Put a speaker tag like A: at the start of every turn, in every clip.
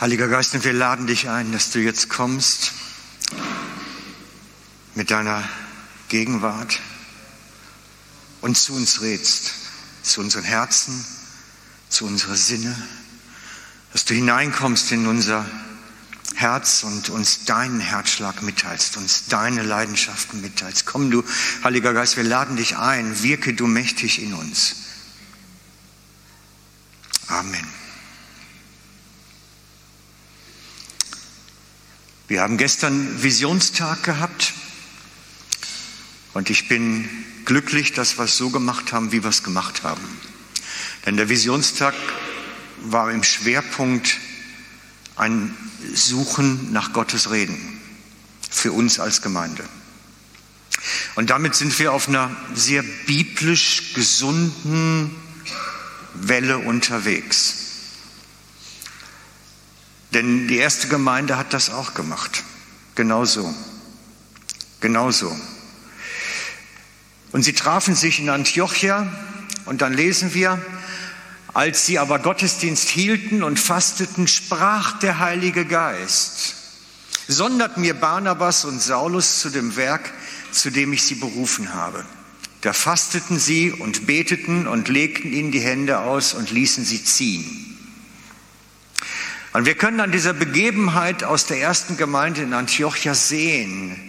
A: Heiliger Geist, und wir laden dich ein, dass du jetzt kommst mit deiner Gegenwart und zu uns redst, zu unseren Herzen, zu unseren Sinne, dass du hineinkommst in unser Herz und uns deinen Herzschlag mitteilst, uns deine Leidenschaften mitteilst. Komm du, Heiliger Geist, wir laden dich ein, wirke du mächtig in uns. Amen. Wir haben gestern Visionstag gehabt und ich bin glücklich, dass wir es so gemacht haben, wie wir es gemacht haben. Denn der Visionstag war im Schwerpunkt ein Suchen nach Gottes Reden für uns als Gemeinde. Und damit sind wir auf einer sehr biblisch gesunden Welle unterwegs. Denn die erste Gemeinde hat das auch gemacht. Genauso. Genauso. Und sie trafen sich in Antiochia und dann lesen wir, als sie aber Gottesdienst hielten und fasteten, sprach der Heilige Geist, sondert mir Barnabas und Saulus zu dem Werk, zu dem ich sie berufen habe. Da fasteten sie und beteten und legten ihnen die Hände aus und ließen sie ziehen. Und wir können an dieser Begebenheit aus der ersten Gemeinde in Antiochia sehen,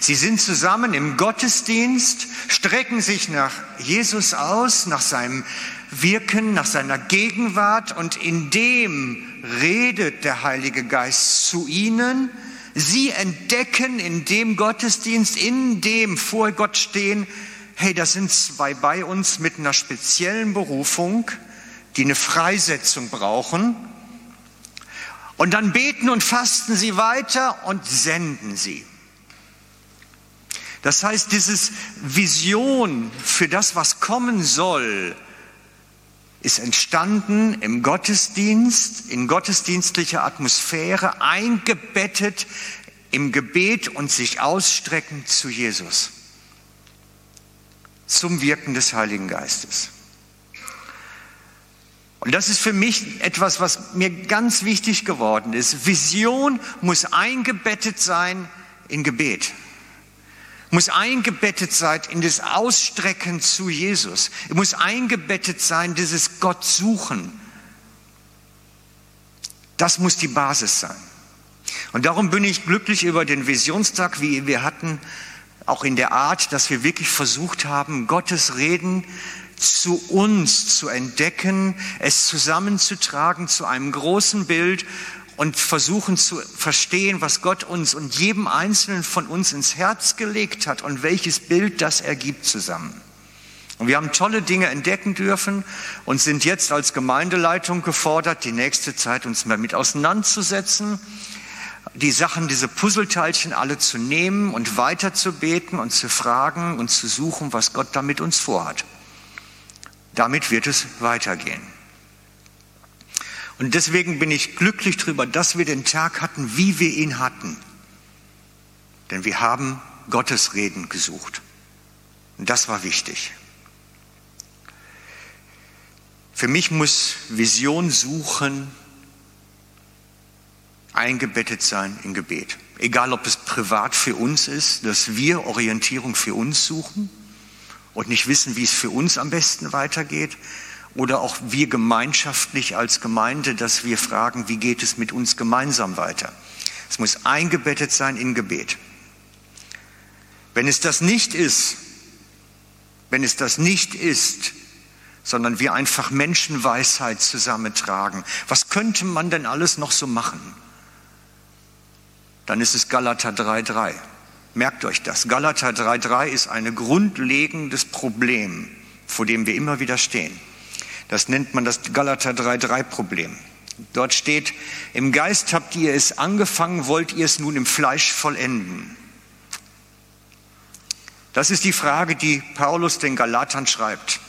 A: Sie sind zusammen im Gottesdienst, strecken sich nach Jesus aus, nach seinem Wirken, nach seiner Gegenwart und in dem redet der Heilige Geist zu ihnen. Sie entdecken in dem Gottesdienst, in dem vor Gott stehen, hey, das sind zwei bei uns mit einer speziellen Berufung, die eine Freisetzung brauchen. Und dann beten und fasten sie weiter und senden sie. Das heißt, dieses Vision für das, was kommen soll, ist entstanden im Gottesdienst, in gottesdienstlicher Atmosphäre, eingebettet im Gebet und sich ausstreckend zu Jesus, zum Wirken des Heiligen Geistes. Und das ist für mich etwas, was mir ganz wichtig geworden ist. Vision muss eingebettet sein in Gebet muss eingebettet sein in das Ausstrecken zu Jesus. Es muss eingebettet sein, dieses Gott suchen. Das muss die Basis sein. Und darum bin ich glücklich über den Visionstag, wie wir hatten, auch in der Art, dass wir wirklich versucht haben, Gottes Reden zu uns zu entdecken, es zusammenzutragen zu einem großen Bild und versuchen zu verstehen, was Gott uns und jedem Einzelnen von uns ins Herz gelegt hat und welches Bild das ergibt zusammen. Und wir haben tolle Dinge entdecken dürfen und sind jetzt als Gemeindeleitung gefordert, die nächste Zeit uns damit auseinanderzusetzen, die Sachen, diese Puzzleteilchen alle zu nehmen und weiterzubeten und zu fragen und zu suchen, was Gott damit uns vorhat. Damit wird es weitergehen. Und deswegen bin ich glücklich darüber, dass wir den Tag hatten, wie wir ihn hatten. Denn wir haben Gottes Reden gesucht. Und das war wichtig. Für mich muss Vision suchen eingebettet sein in Gebet. Egal, ob es privat für uns ist, dass wir Orientierung für uns suchen und nicht wissen, wie es für uns am besten weitergeht, oder auch wir gemeinschaftlich als Gemeinde, dass wir fragen, wie geht es mit uns gemeinsam weiter. Es muss eingebettet sein in Gebet. Wenn es das nicht ist, wenn es das nicht ist, sondern wir einfach Menschenweisheit zusammentragen, was könnte man denn alles noch so machen? Dann ist es Galater 3.3. Merkt euch das. Galater 3.3 ist ein grundlegendes Problem, vor dem wir immer wieder stehen. Das nennt man das Galater 3.3 Problem. Dort steht, im Geist habt ihr es angefangen, wollt ihr es nun im Fleisch vollenden. Das ist die Frage, die Paulus den Galatern schreibt.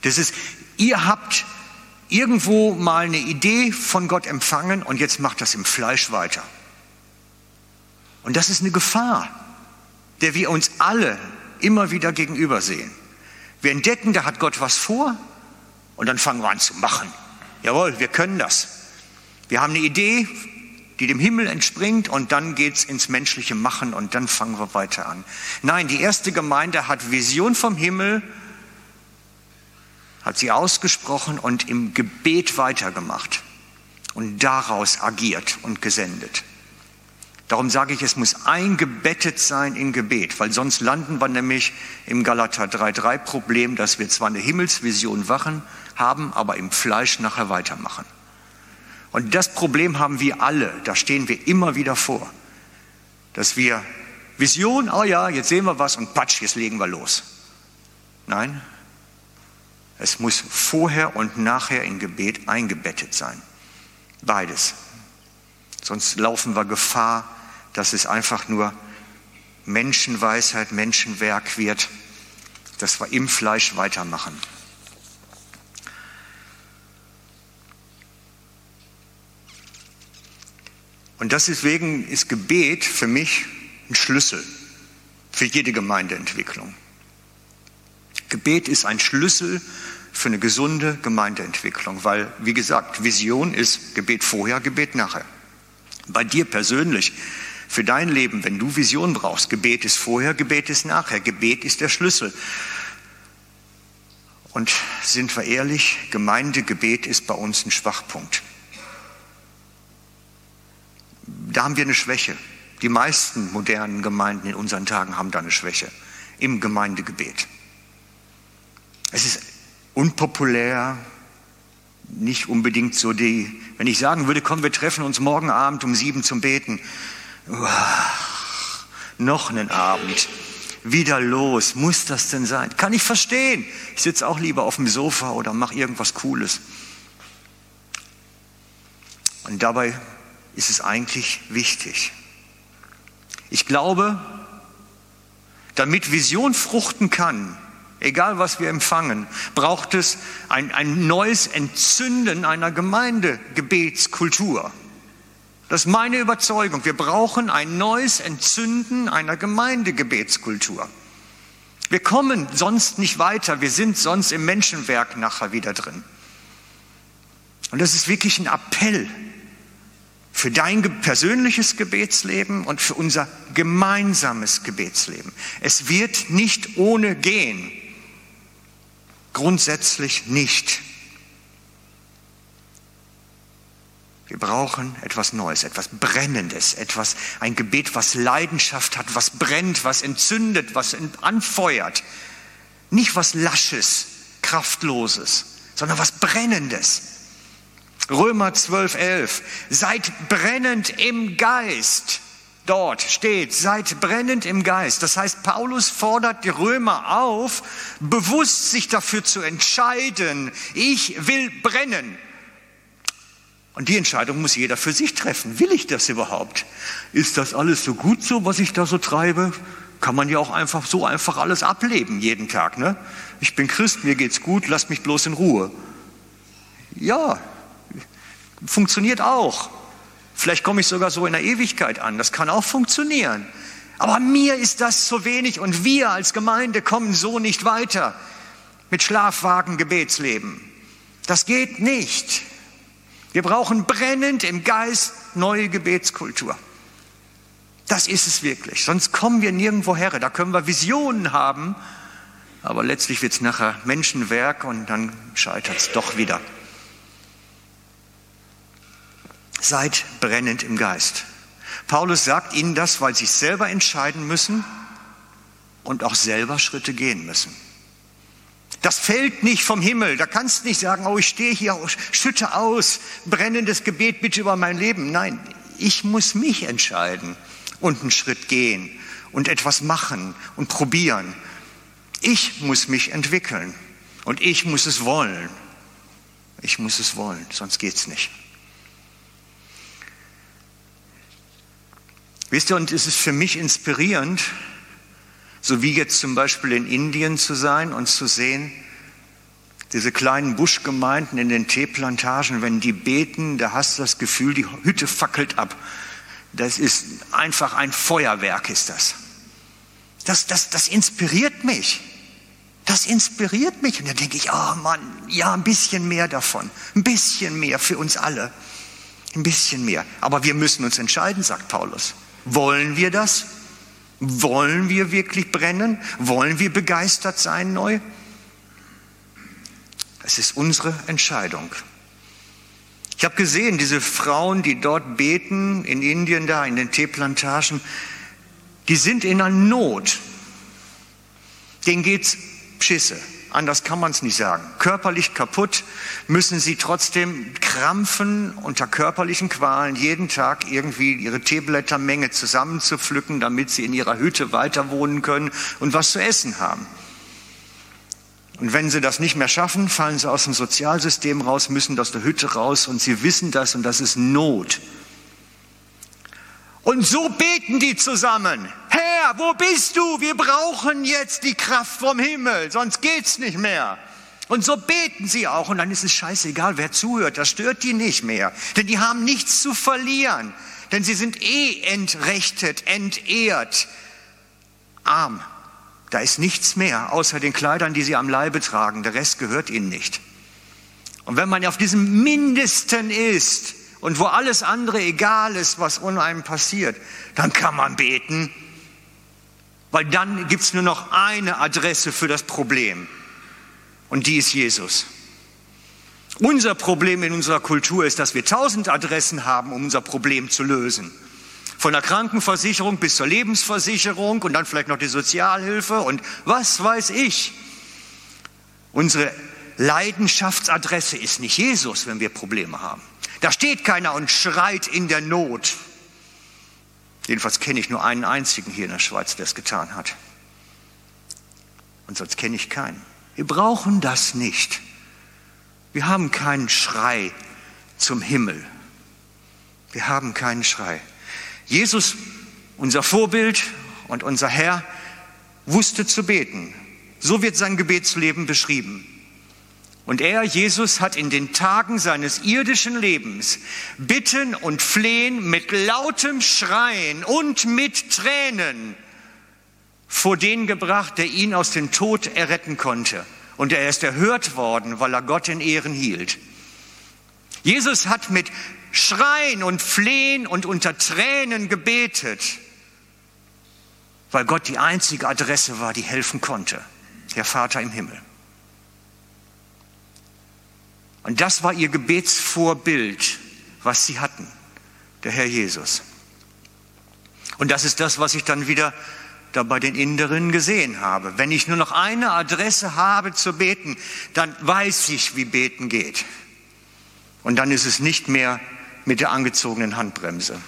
A: Das ist, ihr habt irgendwo mal eine Idee von Gott empfangen und jetzt macht das im Fleisch weiter. Und das ist eine Gefahr, der wir uns alle immer wieder gegenüber sehen. Wir entdecken, da hat Gott was vor und dann fangen wir an zu machen. Jawohl, wir können das. Wir haben eine Idee, die dem Himmel entspringt und dann geht's ins menschliche Machen und dann fangen wir weiter an. Nein, die erste Gemeinde hat Vision vom Himmel, hat sie ausgesprochen und im Gebet weitergemacht und daraus agiert und gesendet. Darum sage ich, es muss eingebettet sein in Gebet, weil sonst landen wir nämlich im Galater 3.3 Problem, dass wir zwar eine Himmelsvision wachen, haben, aber im Fleisch nachher weitermachen. Und das Problem haben wir alle, da stehen wir immer wieder vor, dass wir Vision, oh ja, jetzt sehen wir was und patsch, jetzt legen wir los. Nein, es muss vorher und nachher in Gebet eingebettet sein. Beides. Sonst laufen wir Gefahr, dass es einfach nur Menschenweisheit, Menschenwerk wird, dass wir im Fleisch weitermachen. Und deswegen ist Gebet für mich ein Schlüssel für jede Gemeindeentwicklung. Gebet ist ein Schlüssel für eine gesunde Gemeindeentwicklung, weil, wie gesagt, Vision ist Gebet vorher, Gebet nachher. Bei dir persönlich, für dein Leben, wenn du Vision brauchst, Gebet ist vorher, Gebet ist nachher. Gebet ist der Schlüssel. Und sind wir ehrlich, Gemeindegebet ist bei uns ein Schwachpunkt. Da haben wir eine Schwäche. Die meisten modernen Gemeinden in unseren Tagen haben da eine Schwäche im Gemeindegebet. Es ist unpopulär, nicht unbedingt so die, wenn ich sagen würde, komm, wir treffen uns morgen Abend um sieben zum Beten. Uah, noch einen Abend. Wieder los. Muss das denn sein? Kann ich verstehen. Ich sitze auch lieber auf dem Sofa oder mache irgendwas Cooles. Und dabei ist es eigentlich wichtig. Ich glaube, damit Vision fruchten kann, egal was wir empfangen, braucht es ein, ein neues Entzünden einer Gemeindegebetskultur. Das ist meine Überzeugung. Wir brauchen ein neues Entzünden einer Gemeindegebetskultur. Wir kommen sonst nicht weiter. Wir sind sonst im Menschenwerk nachher wieder drin. Und das ist wirklich ein Appell für dein persönliches Gebetsleben und für unser gemeinsames Gebetsleben. Es wird nicht ohne gehen. Grundsätzlich nicht. Brauchen etwas Neues, etwas Brennendes, etwas, ein Gebet, was Leidenschaft hat, was brennt, was entzündet, was anfeuert. Nicht was Lasches, Kraftloses, sondern was Brennendes. Römer 12, 11. Seid brennend im Geist. Dort steht, seid brennend im Geist. Das heißt, Paulus fordert die Römer auf, bewusst sich dafür zu entscheiden, ich will brennen. Und die Entscheidung muss jeder für sich treffen. Will ich das überhaupt? Ist das alles so gut so, was ich da so treibe? Kann man ja auch einfach so einfach alles ableben jeden Tag. Ne? Ich bin Christ, mir geht's gut, lasst mich bloß in Ruhe. Ja, funktioniert auch. Vielleicht komme ich sogar so in der Ewigkeit an. Das kann auch funktionieren. Aber mir ist das zu wenig und wir als Gemeinde kommen so nicht weiter mit Schlafwagen Gebetsleben. Das geht nicht. Wir brauchen brennend im Geist neue Gebetskultur. Das ist es wirklich. Sonst kommen wir nirgendwo her. Da können wir Visionen haben, aber letztlich wird es nachher Menschenwerk und dann scheitert es doch wieder. Seid brennend im Geist. Paulus sagt ihnen das, weil sie selber entscheiden müssen und auch selber Schritte gehen müssen. Das fällt nicht vom Himmel. Da kannst du nicht sagen, oh, ich stehe hier, schütte aus, brennendes Gebet bitte über mein Leben. Nein, ich muss mich entscheiden und einen Schritt gehen und etwas machen und probieren. Ich muss mich entwickeln und ich muss es wollen. Ich muss es wollen, sonst geht's nicht. Wisst ihr, und es ist für mich inspirierend, so wie jetzt zum Beispiel in Indien zu sein und zu sehen, diese kleinen Buschgemeinden in den Teeplantagen, wenn die beten, da hast du das Gefühl, die Hütte fackelt ab. Das ist einfach ein Feuerwerk, ist das. Das, das, das inspiriert mich. Das inspiriert mich. Und dann denke ich, oh Mann, ja, ein bisschen mehr davon. Ein bisschen mehr für uns alle. Ein bisschen mehr. Aber wir müssen uns entscheiden, sagt Paulus. Wollen wir das? Wollen wir wirklich brennen? Wollen wir begeistert sein neu? Es ist unsere Entscheidung. Ich habe gesehen, diese Frauen, die dort beten, in Indien da, in den Teeplantagen, die sind in einer Not. Denen geht's Schisse. Anders kann man es nicht sagen. Körperlich kaputt müssen sie trotzdem krampfen unter körperlichen Qualen, jeden Tag irgendwie ihre Teeblättermenge zusammenzupflücken, damit sie in ihrer Hütte weiter wohnen können und was zu essen haben. Und wenn sie das nicht mehr schaffen, fallen sie aus dem Sozialsystem raus, müssen aus der Hütte raus und sie wissen das und das ist Not. Und so beten die zusammen. Herr, wo bist du? Wir brauchen jetzt die Kraft vom Himmel, sonst geht's nicht mehr. Und so beten sie auch. Und dann ist es scheißegal, wer zuhört. Das stört die nicht mehr. Denn die haben nichts zu verlieren. Denn sie sind eh entrechtet, entehrt, arm. Da ist nichts mehr, außer den Kleidern, die sie am Leibe tragen. Der Rest gehört ihnen nicht. Und wenn man auf diesem Mindesten ist und wo alles andere egal ist, was um einem passiert, dann kann man beten, weil dann gibt es nur noch eine Adresse für das Problem und die ist Jesus. Unser Problem in unserer Kultur ist, dass wir tausend Adressen haben, um unser Problem zu lösen. Von der Krankenversicherung bis zur Lebensversicherung und dann vielleicht noch die Sozialhilfe und was weiß ich. Unsere Leidenschaftsadresse ist nicht Jesus, wenn wir Probleme haben. Da steht keiner und schreit in der Not. Jedenfalls kenne ich nur einen einzigen hier in der Schweiz, der es getan hat. Und sonst kenne ich keinen. Wir brauchen das nicht. Wir haben keinen Schrei zum Himmel. Wir haben keinen Schrei. Jesus, unser Vorbild und unser Herr, wusste zu beten. So wird sein Gebetsleben beschrieben. Und er, Jesus, hat in den Tagen seines irdischen Lebens Bitten und Flehen mit lautem Schreien und mit Tränen vor den gebracht, der ihn aus dem Tod erretten konnte. Und er ist erhört worden, weil er Gott in Ehren hielt. Jesus hat mit Schreien und Flehen und unter Tränen gebetet, weil Gott die einzige Adresse war, die helfen konnte, der Vater im Himmel. Und das war ihr Gebetsvorbild, was sie hatten, der Herr Jesus. Und das ist das, was ich dann wieder da bei den Inderinnen gesehen habe. Wenn ich nur noch eine Adresse habe zu beten, dann weiß ich, wie beten geht. Und dann ist es nicht mehr mit der angezogenen Handbremse,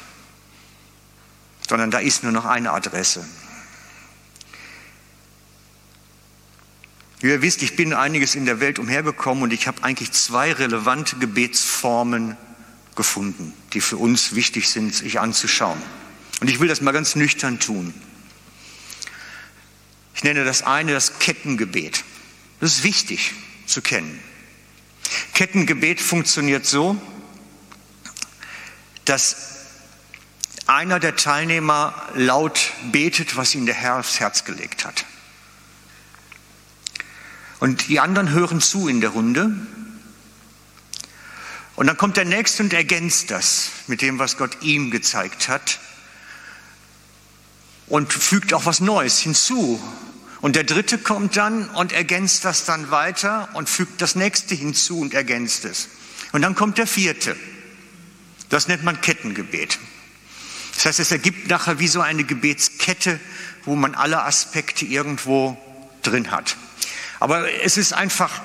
A: sondern da ist nur noch eine Adresse. Wie ihr wisst, ich bin einiges in der Welt umhergekommen und ich habe eigentlich zwei relevante Gebetsformen gefunden, die für uns wichtig sind, sich anzuschauen. Und ich will das mal ganz nüchtern tun. Ich nenne das eine das Kettengebet. Das ist wichtig zu kennen. Kettengebet funktioniert so, dass einer der Teilnehmer laut betet, was ihm der Herr aufs Herz gelegt hat. Und die anderen hören zu in der Runde. Und dann kommt der Nächste und ergänzt das mit dem, was Gott ihm gezeigt hat. Und fügt auch was Neues hinzu. Und der Dritte kommt dann und ergänzt das dann weiter und fügt das Nächste hinzu und ergänzt es. Und dann kommt der Vierte. Das nennt man Kettengebet. Das heißt, es ergibt nachher wie so eine Gebetskette, wo man alle Aspekte irgendwo drin hat. Aber es ist einfach,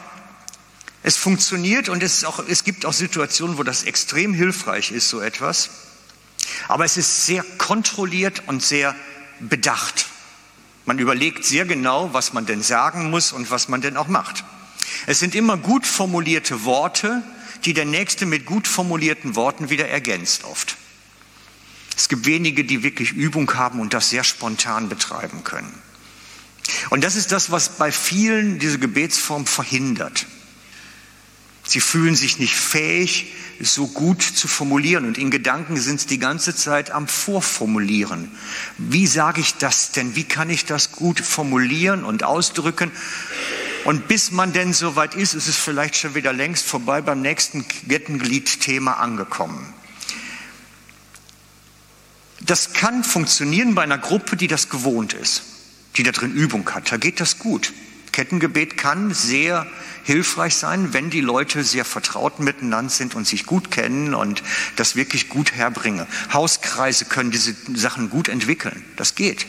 A: es funktioniert und es, auch, es gibt auch Situationen, wo das extrem hilfreich ist, so etwas. Aber es ist sehr kontrolliert und sehr bedacht. Man überlegt sehr genau, was man denn sagen muss und was man denn auch macht. Es sind immer gut formulierte Worte, die der Nächste mit gut formulierten Worten wieder ergänzt oft. Es gibt wenige, die wirklich Übung haben und das sehr spontan betreiben können. Und das ist das, was bei vielen diese Gebetsform verhindert. Sie fühlen sich nicht fähig, es so gut zu formulieren und in Gedanken sind sie die ganze Zeit am Vorformulieren. Wie sage ich das denn? Wie kann ich das gut formulieren und ausdrücken? Und bis man denn soweit ist, ist es vielleicht schon wieder längst vorbei beim nächsten Kettenglied-Thema angekommen. Das kann funktionieren bei einer Gruppe, die das gewohnt ist, die da drin Übung hat. Da geht das gut. Kettengebet kann sehr hilfreich sein, wenn die Leute sehr vertraut miteinander sind und sich gut kennen und das wirklich gut herbringen. Hauskreise können diese Sachen gut entwickeln. Das geht.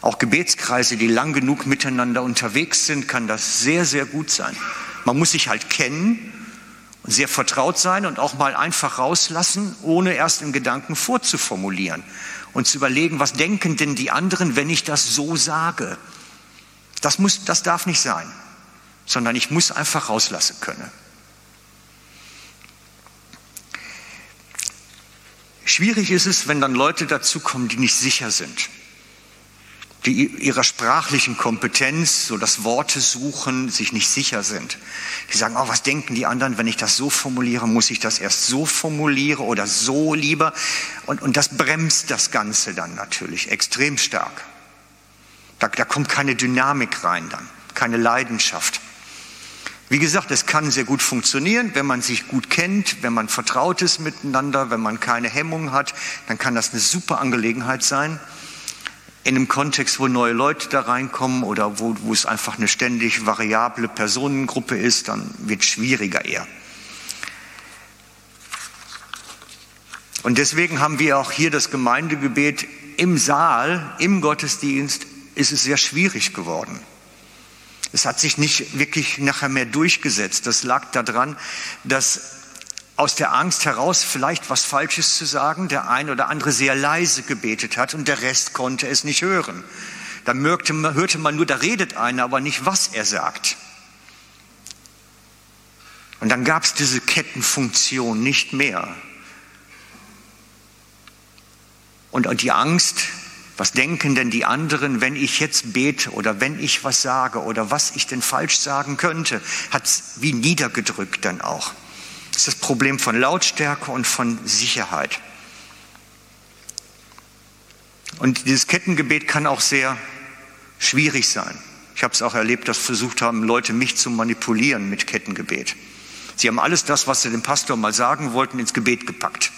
A: Auch Gebetskreise, die lang genug miteinander unterwegs sind, kann das sehr, sehr gut sein. Man muss sich halt kennen sehr vertraut sein und auch mal einfach rauslassen, ohne erst in Gedanken vorzuformulieren und zu überlegen, was denken denn die anderen, wenn ich das so sage. Das, muss, das darf nicht sein, sondern ich muss einfach rauslassen können. Schwierig ist es, wenn dann Leute dazukommen, die nicht sicher sind die ihrer sprachlichen Kompetenz, so das Worte suchen, sich nicht sicher sind. Die sagen, oh, was denken die anderen, wenn ich das so formuliere, muss ich das erst so formulieren oder so lieber? Und, und das bremst das Ganze dann natürlich extrem stark. Da, da kommt keine Dynamik rein dann, keine Leidenschaft. Wie gesagt, es kann sehr gut funktionieren, wenn man sich gut kennt, wenn man vertraut ist miteinander, wenn man keine Hemmung hat, dann kann das eine super Angelegenheit sein in einem Kontext, wo neue Leute da reinkommen oder wo, wo es einfach eine ständig variable Personengruppe ist, dann wird es schwieriger eher. Und deswegen haben wir auch hier das Gemeindegebet im Saal, im Gottesdienst, ist es sehr schwierig geworden. Es hat sich nicht wirklich nachher mehr durchgesetzt. Das lag daran, dass aus der Angst heraus vielleicht was Falsches zu sagen, der ein oder andere sehr leise gebetet hat und der Rest konnte es nicht hören. Da hörte man nur, da redet einer, aber nicht, was er sagt. Und dann gab es diese Kettenfunktion nicht mehr. Und die Angst, was denken denn die anderen, wenn ich jetzt bete oder wenn ich was sage oder was ich denn falsch sagen könnte, hat es wie niedergedrückt dann auch. Das ist das Problem von Lautstärke und von Sicherheit. Und dieses Kettengebet kann auch sehr schwierig sein. Ich habe es auch erlebt, dass versucht haben, Leute mich zu manipulieren mit Kettengebet. Sie haben alles das, was sie dem Pastor mal sagen wollten, ins Gebet gepackt.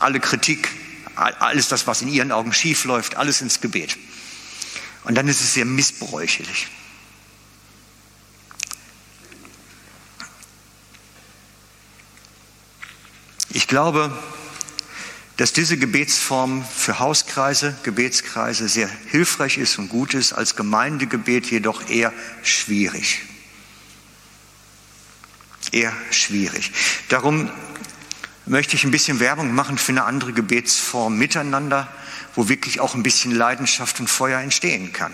A: Alle Kritik, alles das, was in ihren Augen schief läuft, alles ins Gebet. Und dann ist es sehr missbräuchlich. Ich glaube, dass diese Gebetsform für Hauskreise, Gebetskreise sehr hilfreich ist und gut ist, als Gemeindegebet jedoch eher schwierig. Eher schwierig. Darum möchte ich ein bisschen Werbung machen für eine andere Gebetsform miteinander, wo wirklich auch ein bisschen Leidenschaft und Feuer entstehen kann.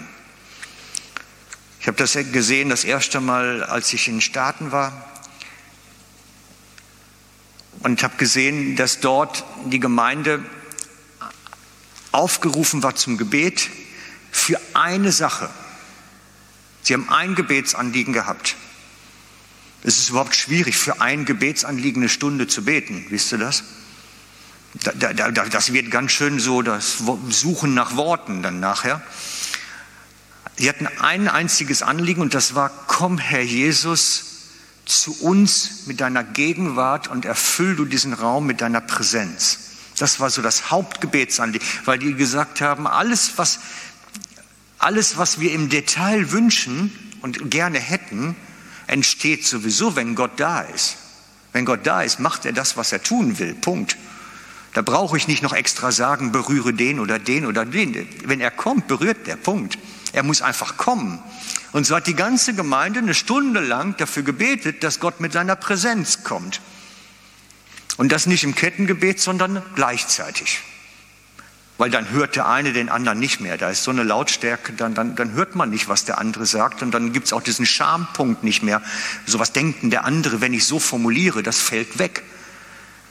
A: Ich habe das gesehen das erste Mal, als ich in den Staaten war und habe gesehen, dass dort die Gemeinde aufgerufen war zum Gebet für eine Sache. Sie haben ein Gebetsanliegen gehabt. Es ist überhaupt schwierig, für ein Gebetsanliegen eine Stunde zu beten. Wisst ihr das? Da, da, das wird ganz schön so das Suchen nach Worten dann nachher. Sie hatten ein einziges Anliegen und das war, komm Herr Jesus, zu uns mit deiner Gegenwart und erfüll du diesen Raum mit deiner Präsenz. Das war so das Hauptgebetsanliegen, weil die gesagt haben, alles was, alles, was wir im Detail wünschen und gerne hätten, entsteht sowieso, wenn Gott da ist. Wenn Gott da ist, macht er das, was er tun will. Punkt. Da brauche ich nicht noch extra sagen, berühre den oder den oder den. Wenn er kommt, berührt der Punkt. Er muss einfach kommen. Und so hat die ganze Gemeinde eine Stunde lang dafür gebetet, dass Gott mit seiner Präsenz kommt. Und das nicht im Kettengebet, sondern gleichzeitig. Weil dann hört der eine den anderen nicht mehr. Da ist so eine Lautstärke, dann, dann, dann hört man nicht, was der andere sagt. Und dann gibt es auch diesen Schampunkt nicht mehr. So was denkt denn der andere, wenn ich so formuliere, das fällt weg.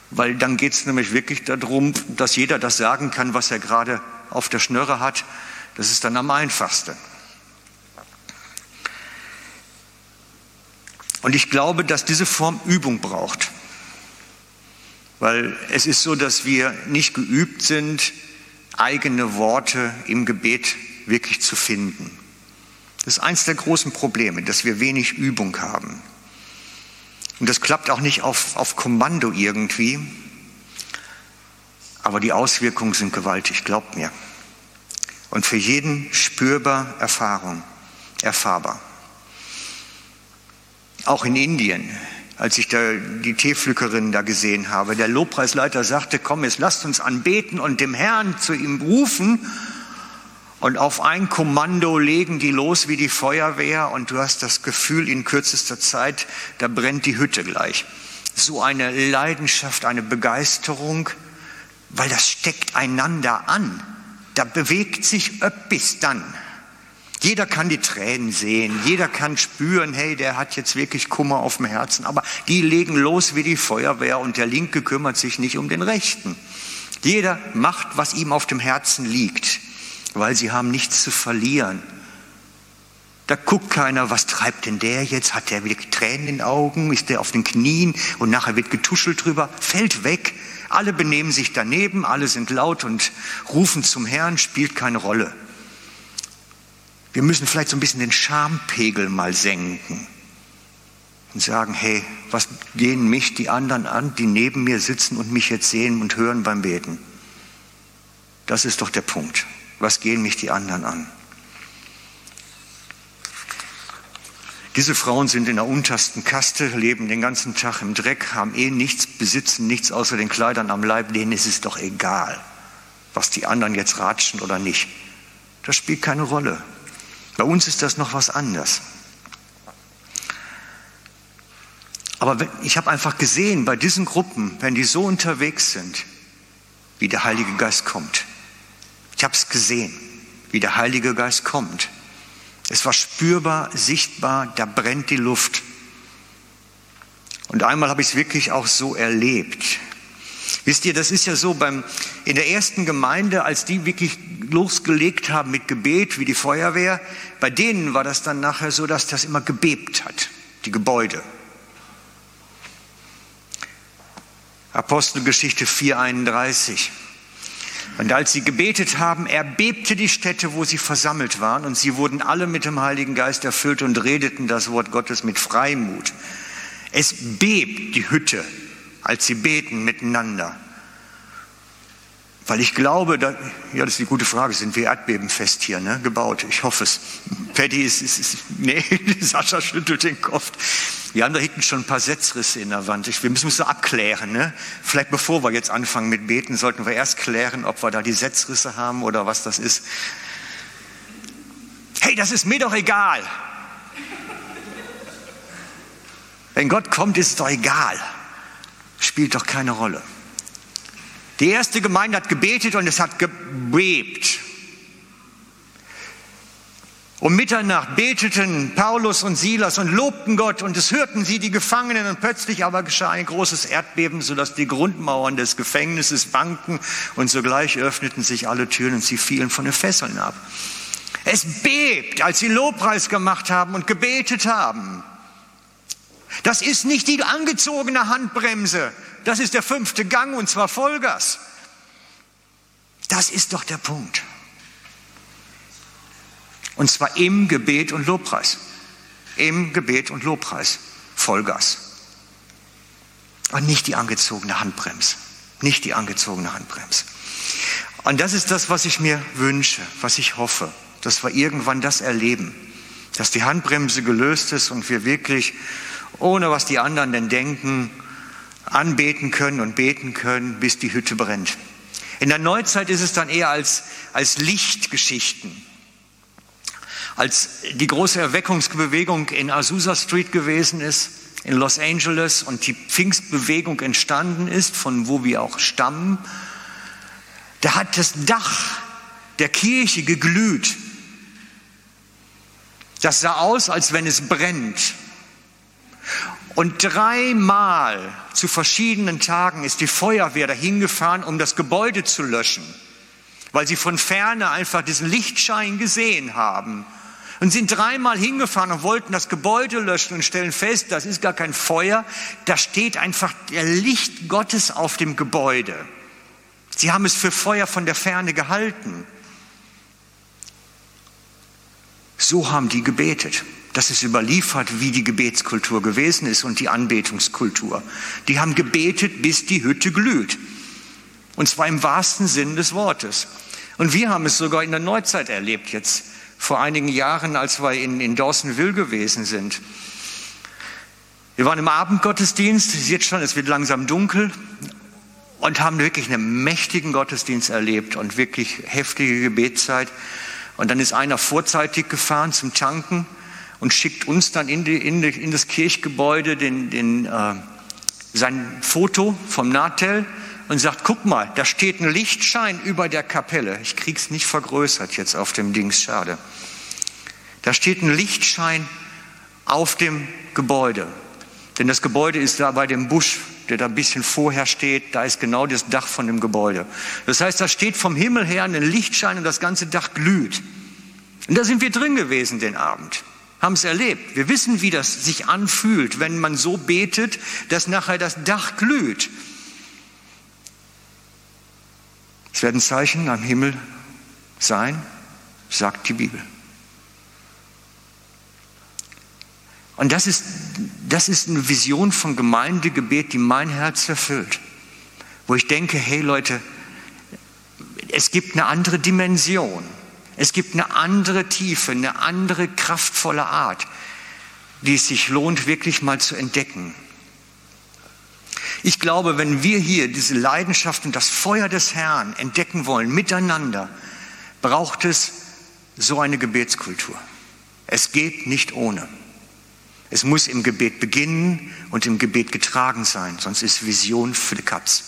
A: Weil dann geht es nämlich wirklich darum, dass jeder das sagen kann, was er gerade auf der Schnürre hat. Das ist dann am einfachsten. Und ich glaube, dass diese Form Übung braucht. Weil es ist so, dass wir nicht geübt sind, eigene Worte im Gebet wirklich zu finden. Das ist eines der großen Probleme, dass wir wenig Übung haben. Und das klappt auch nicht auf, auf Kommando irgendwie. Aber die Auswirkungen sind gewaltig, glaubt mir. Und für jeden spürbar Erfahrung, erfahrbar. Auch in Indien, als ich da die Teepflückerin da gesehen habe, der Lobpreisleiter sagte, komm, jetzt lasst uns anbeten und dem Herrn zu ihm rufen. Und auf ein Kommando legen die los wie die Feuerwehr und du hast das Gefühl in kürzester Zeit, da brennt die Hütte gleich. So eine Leidenschaft, eine Begeisterung, weil das steckt einander an. Da bewegt sich öppis dann. Jeder kann die Tränen sehen, jeder kann spüren, hey, der hat jetzt wirklich Kummer auf dem Herzen, aber die legen los wie die Feuerwehr und der Linke kümmert sich nicht um den Rechten. Jeder macht, was ihm auf dem Herzen liegt weil sie haben nichts zu verlieren. Da guckt keiner, was treibt denn der jetzt? Hat der wieder Tränen in den Augen? Ist der auf den Knien? Und nachher wird getuschelt drüber. Fällt weg. Alle benehmen sich daneben, alle sind laut und rufen zum Herrn, spielt keine Rolle. Wir müssen vielleicht so ein bisschen den Schampegel mal senken und sagen, hey, was gehen mich die anderen an, die neben mir sitzen und mich jetzt sehen und hören beim Beten? Das ist doch der Punkt. Was gehen mich die anderen an? Diese Frauen sind in der untersten Kaste, leben den ganzen Tag im Dreck, haben eh nichts, besitzen nichts außer den Kleidern am Leib, denen ist es doch egal, was die anderen jetzt ratschen oder nicht. Das spielt keine Rolle. Bei uns ist das noch was anderes. Aber ich habe einfach gesehen, bei diesen Gruppen, wenn die so unterwegs sind, wie der Heilige Geist kommt, ich habe es gesehen, wie der Heilige Geist kommt. Es war spürbar, sichtbar, da brennt die Luft. Und einmal habe ich es wirklich auch so erlebt. Wisst ihr, das ist ja so beim, in der ersten Gemeinde, als die wirklich losgelegt haben mit Gebet wie die Feuerwehr, bei denen war das dann nachher so, dass das immer gebebt hat, die Gebäude. Apostelgeschichte 431. Und als sie gebetet haben, erbebte die Stätte, wo sie versammelt waren, und sie wurden alle mit dem Heiligen Geist erfüllt und redeten das Wort Gottes mit Freimut. Es bebt die Hütte, als sie beten miteinander. Weil ich glaube, da, ja, das ist die gute Frage, sind wir erdbebenfest hier, ne, gebaut? Ich hoffe es. Paddy ist, ist, ist nee, Sascha schüttelt den Kopf. Wir haben da hinten schon ein paar Setzrisse in der Wand. wir müssen es so abklären. Ne? Vielleicht bevor wir jetzt anfangen mit Beten, sollten wir erst klären, ob wir da die Setzrisse haben oder was das ist. Hey, das ist mir doch egal. Wenn Gott kommt, ist es doch egal. Spielt doch keine Rolle. Die erste Gemeinde hat gebetet und es hat gebebt. Um Mitternacht beteten Paulus und Silas und lobten Gott und es hörten sie die Gefangenen und plötzlich aber geschah ein großes Erdbeben, sodass die Grundmauern des Gefängnisses wanken und sogleich öffneten sich alle Türen und sie fielen von den Fesseln ab. Es bebt, als sie Lobpreis gemacht haben und gebetet haben. Das ist nicht die angezogene Handbremse, das ist der fünfte Gang und zwar Vollgas. Das ist doch der Punkt. Und zwar im Gebet und Lobpreis. Im Gebet und Lobpreis. Vollgas. Und nicht die angezogene Handbremse. Nicht die angezogene Handbremse. Und das ist das, was ich mir wünsche, was ich hoffe, dass wir irgendwann das erleben, dass die Handbremse gelöst ist und wir wirklich, ohne was die anderen denn denken, anbeten können und beten können, bis die Hütte brennt. In der Neuzeit ist es dann eher als, als Lichtgeschichten als die große Erweckungsbewegung in Azusa Street gewesen ist, in Los Angeles und die Pfingstbewegung entstanden ist, von wo wir auch stammen, da hat das Dach der Kirche geglüht. Das sah aus, als wenn es brennt. Und dreimal zu verschiedenen Tagen ist die Feuerwehr dahin gefahren, um das Gebäude zu löschen, weil sie von ferne einfach diesen Lichtschein gesehen haben und sind dreimal hingefahren und wollten das Gebäude löschen und stellen fest, das ist gar kein Feuer, da steht einfach der Licht Gottes auf dem Gebäude. Sie haben es für Feuer von der Ferne gehalten. So haben die gebetet. Das ist überliefert, wie die Gebetskultur gewesen ist und die Anbetungskultur. Die haben gebetet, bis die Hütte glüht. Und zwar im wahrsten Sinn des Wortes. Und wir haben es sogar in der Neuzeit erlebt, jetzt vor einigen Jahren, als wir in, in Dawsonville gewesen sind. Wir waren im Abendgottesdienst, es jetzt schon, es wird langsam dunkel und haben wirklich einen mächtigen Gottesdienst erlebt und wirklich heftige Gebetszeit. Und dann ist einer vorzeitig gefahren zum Tanken und schickt uns dann in, die, in, die, in das Kirchgebäude den, den, äh, sein Foto vom Natel und sagt, guck mal, da steht ein Lichtschein über der Kapelle. Ich krieg's nicht vergrößert jetzt auf dem Dings, schade. Da steht ein Lichtschein auf dem Gebäude. Denn das Gebäude ist da bei dem Busch, der da ein bisschen vorher steht, da ist genau das Dach von dem Gebäude. Das heißt, da steht vom Himmel her ein Lichtschein und das ganze Dach glüht. Und da sind wir drin gewesen den Abend, haben es erlebt. Wir wissen, wie das sich anfühlt, wenn man so betet, dass nachher das Dach glüht. Es werden Zeichen am Himmel sein, sagt die Bibel. Und das ist, das ist eine Vision von Gemeindegebet, die mein Herz erfüllt. Wo ich denke, hey Leute, es gibt eine andere Dimension. Es gibt eine andere Tiefe, eine andere kraftvolle Art, die es sich lohnt, wirklich mal zu entdecken. Ich glaube, wenn wir hier diese Leidenschaft und das Feuer des Herrn entdecken wollen, miteinander, braucht es so eine Gebetskultur. Es geht nicht ohne. Es muss im Gebet beginnen und im Gebet getragen sein, sonst ist Vision für die Katz.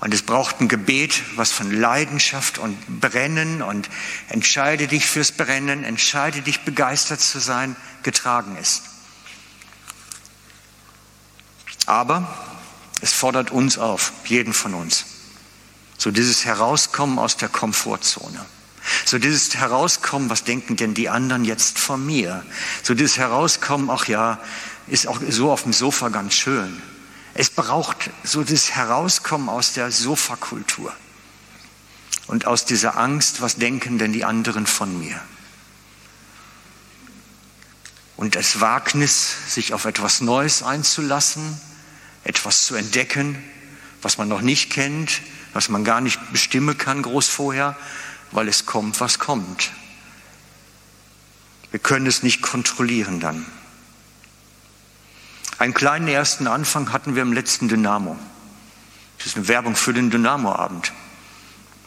A: Und es braucht ein Gebet, was von Leidenschaft und Brennen und entscheide dich fürs Brennen, entscheide dich begeistert zu sein, getragen ist. Aber es fordert uns auf, jeden von uns, so dieses Herauskommen aus der Komfortzone. So dieses Herauskommen, was denken denn die anderen jetzt von mir? So dieses Herauskommen, ach ja, ist auch so auf dem Sofa ganz schön. Es braucht so das Herauskommen aus der Sofakultur und aus dieser Angst, was denken denn die anderen von mir? Und das Wagnis, sich auf etwas Neues einzulassen, etwas zu entdecken, was man noch nicht kennt, was man gar nicht bestimmen kann groß vorher, weil es kommt, was kommt. Wir können es nicht kontrollieren dann. Einen kleinen ersten Anfang hatten wir im letzten Dynamo. Das ist eine Werbung für den Dynamo-Abend.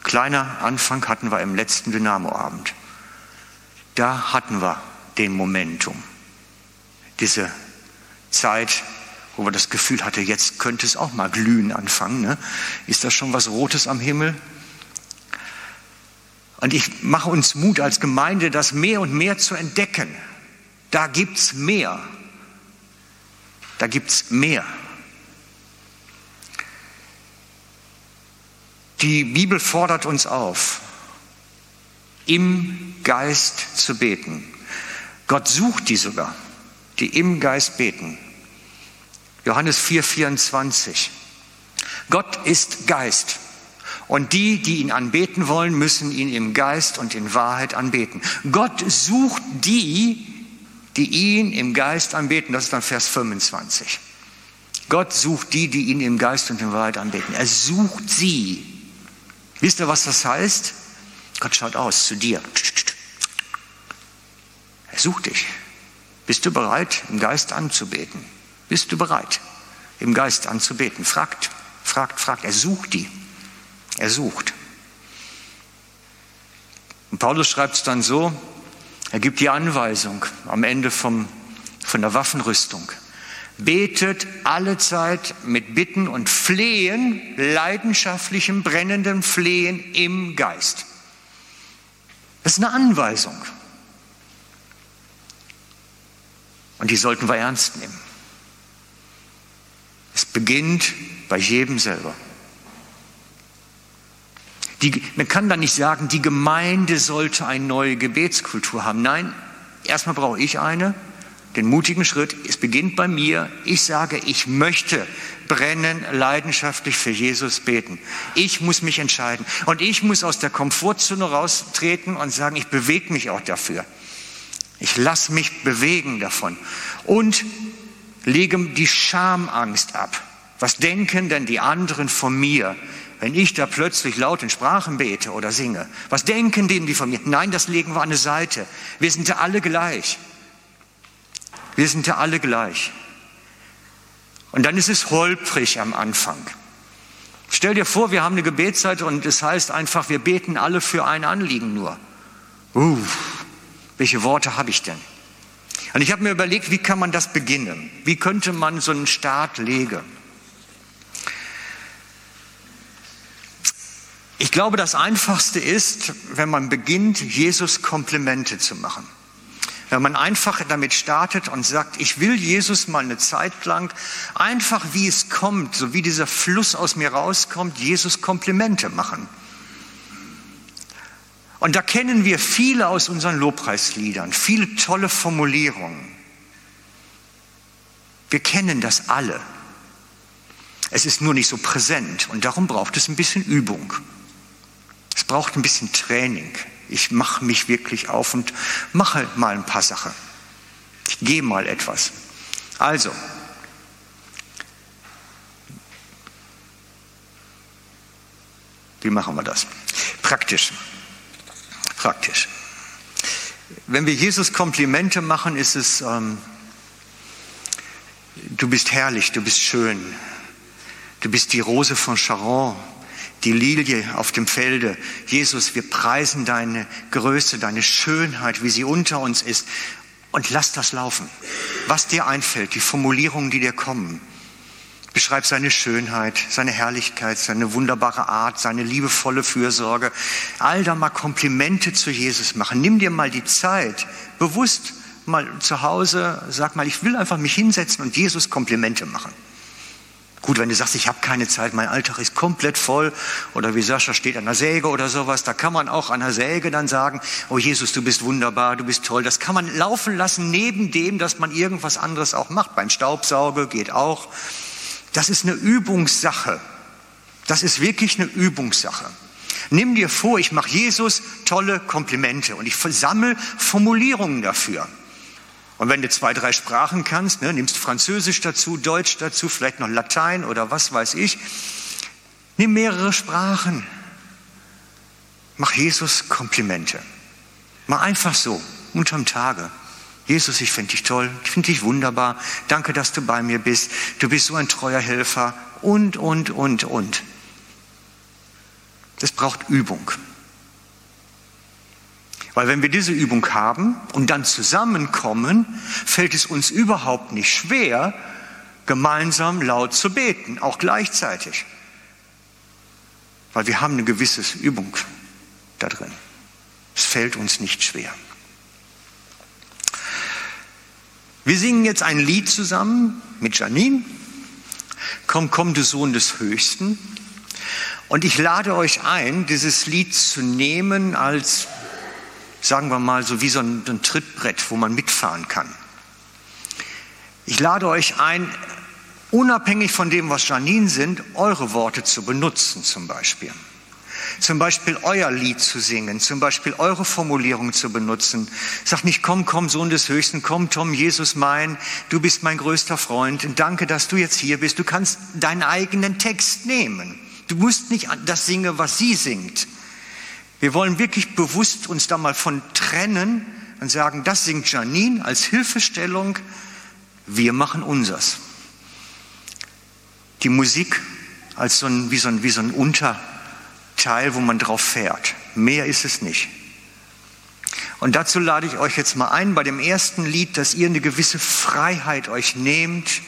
A: Kleiner Anfang hatten wir im letzten Dynamo-Abend. Da hatten wir den Momentum, diese Zeit, wo wir das Gefühl hatten, jetzt könnte es auch mal glühen anfangen. Ne? Ist da schon was Rotes am Himmel? Und ich mache uns Mut als Gemeinde, das mehr und mehr zu entdecken. Da gibt's mehr. Da gibt's mehr. Die Bibel fordert uns auf, im Geist zu beten. Gott sucht die sogar, die im Geist beten. Johannes 4, 24. Gott ist Geist. Und die, die ihn anbeten wollen, müssen ihn im Geist und in Wahrheit anbeten. Gott sucht die, die ihn im Geist anbeten. Das ist dann Vers 25. Gott sucht die, die ihn im Geist und in Wahrheit anbeten. Er sucht sie. Wisst ihr, was das heißt? Gott schaut aus zu dir. Er sucht dich. Bist du bereit, im Geist anzubeten? Bist du bereit, im Geist anzubeten? Fragt, fragt, fragt. Er sucht die. Er sucht. Und Paulus schreibt es dann so, er gibt die Anweisung am Ende vom, von der Waffenrüstung. Betet alle Zeit mit Bitten und Flehen, leidenschaftlichem, brennendem Flehen im Geist. Das ist eine Anweisung. Und die sollten wir ernst nehmen. Es beginnt bei jedem selber. Die, man kann da nicht sagen, die Gemeinde sollte eine neue Gebetskultur haben. Nein, erstmal brauche ich eine, den mutigen Schritt. Es beginnt bei mir. Ich sage, ich möchte brennen, leidenschaftlich für Jesus beten. Ich muss mich entscheiden. Und ich muss aus der Komfortzone raustreten und sagen, ich bewege mich auch dafür. Ich lasse mich bewegen davon. Und lege die Schamangst ab. Was denken denn die anderen von mir, wenn ich da plötzlich laut in Sprachen bete oder singe? Was denken denn die von mir? Nein, das legen wir an eine Seite. Wir sind ja alle gleich. Wir sind ja alle gleich. Und dann ist es holprig am Anfang. Stell dir vor, wir haben eine Gebetszeit und es heißt einfach, wir beten alle für ein Anliegen nur. Uh, welche Worte habe ich denn? Und ich habe mir überlegt, wie kann man das beginnen? Wie könnte man so einen Start legen? Glaube, das Einfachste ist, wenn man beginnt, Jesus Komplimente zu machen. Wenn man einfach damit startet und sagt, ich will Jesus mal eine Zeit lang, einfach wie es kommt, so wie dieser Fluss aus mir rauskommt, Jesus Komplimente machen. Und da kennen wir viele aus unseren Lobpreisliedern, viele tolle Formulierungen. Wir kennen das alle. Es ist nur nicht so präsent und darum braucht es ein bisschen Übung. Es braucht ein bisschen Training. Ich mache mich wirklich auf und mache mal ein paar Sachen. Ich gehe mal etwas. Also, wie machen wir das? Praktisch. Praktisch. Wenn wir Jesus Komplimente machen, ist es, ähm, du bist herrlich, du bist schön, du bist die Rose von Sharon, die Lilie auf dem Felde. Jesus, wir preisen deine Größe, deine Schönheit, wie sie unter uns ist. Und lass das laufen. Was dir einfällt, die Formulierungen, die dir kommen. Beschreib seine Schönheit, seine Herrlichkeit, seine wunderbare Art, seine liebevolle Fürsorge. All da mal Komplimente zu Jesus machen. Nimm dir mal die Zeit, bewusst mal zu Hause, sag mal, ich will einfach mich hinsetzen und Jesus Komplimente machen. Gut, wenn du sagst, ich habe keine Zeit, mein Alltag ist komplett voll oder wie Sascha steht an der Säge oder sowas, da kann man auch an der Säge dann sagen, oh Jesus, du bist wunderbar, du bist toll. Das kann man laufen lassen neben dem, dass man irgendwas anderes auch macht. Beim Staubsauge geht auch. Das ist eine Übungssache. Das ist wirklich eine Übungssache. Nimm dir vor, ich mache Jesus tolle Komplimente und ich sammle Formulierungen dafür. Und wenn du zwei, drei Sprachen kannst, ne, nimmst Französisch dazu, Deutsch dazu, vielleicht noch Latein oder was weiß ich, nimm mehrere Sprachen. Mach Jesus Komplimente. Mal einfach so, unterm Tage. Jesus, ich finde dich toll, ich finde dich wunderbar, danke, dass du bei mir bist, du bist so ein treuer Helfer und, und, und, und. Das braucht Übung. Weil wenn wir diese Übung haben und dann zusammenkommen, fällt es uns überhaupt nicht schwer, gemeinsam laut zu beten, auch gleichzeitig. Weil wir haben eine gewisse Übung da drin. Es fällt uns nicht schwer. Wir singen jetzt ein Lied zusammen mit Janine. Komm, komm, du Sohn des Höchsten. Und ich lade euch ein, dieses Lied zu nehmen als sagen wir mal, so wie so ein, ein Trittbrett, wo man mitfahren kann. Ich lade euch ein, unabhängig von dem, was Janine sind, eure Worte zu benutzen zum Beispiel. Zum Beispiel euer Lied zu singen, zum Beispiel eure Formulierung zu benutzen. Sagt nicht, komm, komm, Sohn des Höchsten, komm, Tom, Jesus mein, du bist mein größter Freund und danke, dass du jetzt hier bist. Du kannst deinen eigenen Text nehmen. Du musst nicht das singen, was sie singt. Wir wollen wirklich bewusst uns da mal von trennen und sagen, das singt Janine als Hilfestellung, wir machen unsers. Die Musik als so ein, wie, so ein, wie so ein Unterteil, wo man drauf fährt. Mehr ist es nicht. Und dazu lade ich euch jetzt mal ein, bei dem ersten Lied, dass ihr eine gewisse Freiheit euch nehmt,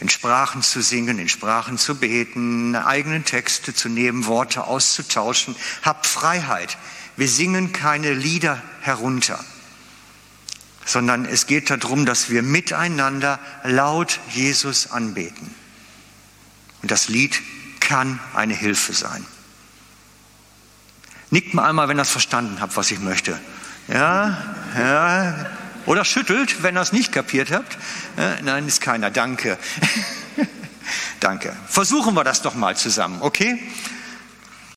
A: in Sprachen zu singen, in Sprachen zu beten, eigene Texte zu nehmen, Worte auszutauschen. Habt Freiheit. Wir singen keine Lieder herunter, sondern es geht darum, dass wir miteinander laut Jesus anbeten. Und das Lied kann eine Hilfe sein. Nickt mal einmal, wenn ihr es verstanden habt, was ich möchte. Ja, ja, oder schüttelt, wenn ihr es nicht kapiert habt. Äh, nein, ist keiner. Danke. Danke. Versuchen wir das doch mal zusammen, okay?